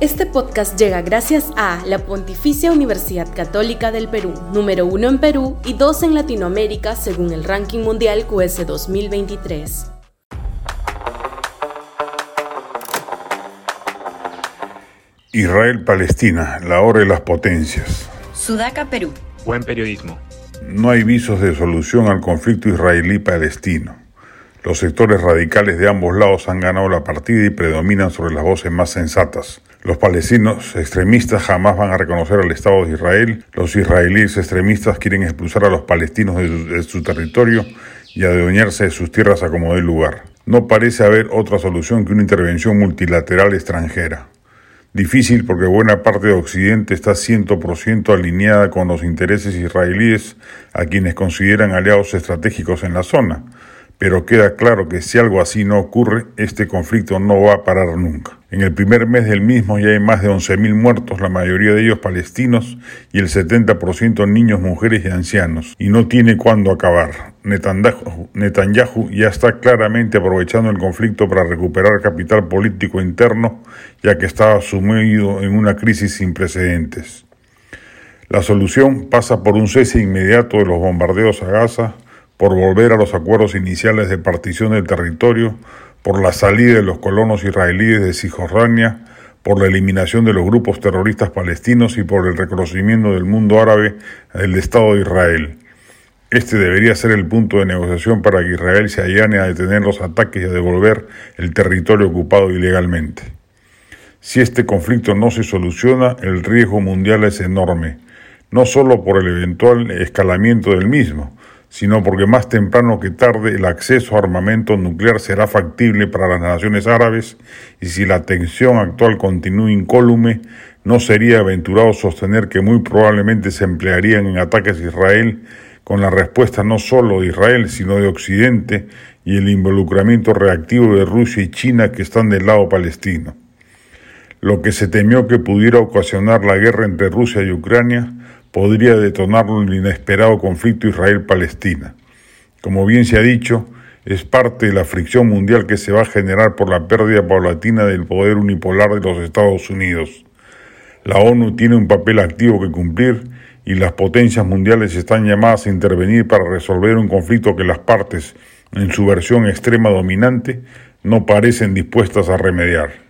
Este podcast llega gracias a la Pontificia Universidad Católica del Perú, número uno en Perú y dos en Latinoamérica según el ranking mundial QS 2023. Israel-Palestina, la hora de las potencias. Sudaca, Perú. Buen periodismo. No hay visos de solución al conflicto israelí-palestino. Los sectores radicales de ambos lados han ganado la partida y predominan sobre las voces más sensatas. Los palestinos extremistas jamás van a reconocer al Estado de Israel. Los israelíes extremistas quieren expulsar a los palestinos de su, territorio y adueñarse de sus tierras a como lugar. No parece haber otra solución que una intervención multilateral extranjera. Difícil porque buena parte de Occidente está 100% alineada con los intereses israelíes a quienes consideran aliados estratégicos en la zona pero queda claro que si algo así no ocurre, este conflicto no va a parar nunca. En el primer mes del mismo ya hay más de 11.000 muertos, la mayoría de ellos palestinos y el 70% niños, mujeres y ancianos, y no tiene cuándo acabar. Netanyahu, ya está claramente aprovechando el conflicto para recuperar capital político interno, ya que estaba sumido en una crisis sin precedentes. La solución pasa por un cese inmediato de los bombardeos a Gaza, por volver a los acuerdos iniciales de partición del territorio, por la salida de los colonos israelíes de Cisjordania, por la eliminación de los grupos terroristas palestinos y por el reconocimiento del mundo árabe del Estado de Israel. Este debería ser el punto de negociación para que Israel se allane a detener los ataques y a devolver el territorio ocupado ilegalmente. Si este conflicto no se soluciona, el riesgo mundial es enorme, no solo por el eventual escalamiento del mismo, sino porque más temprano que tarde el acceso a armamento nuclear será factible para las naciones árabes y si la tensión actual continúa incólume, no sería aventurado sostener que muy probablemente se emplearían en ataques a Israel con la respuesta no solo de Israel, sino de Occidente y el involucramiento reactivo de Rusia y China que están del lado palestino. Lo que se temió que pudiera ocasionar la guerra entre Rusia y Ucrania podría detonarlo el inesperado conflicto Israel-Palestina. Como bien se ha dicho, es parte de la fricción mundial que se va a generar por la pérdida paulatina del poder unipolar de los Estados Unidos. La ONU tiene un papel activo que cumplir y las potencias mundiales están llamadas a intervenir para resolver un conflicto que las partes, en su versión extrema dominante, no parecen dispuestas a remediar.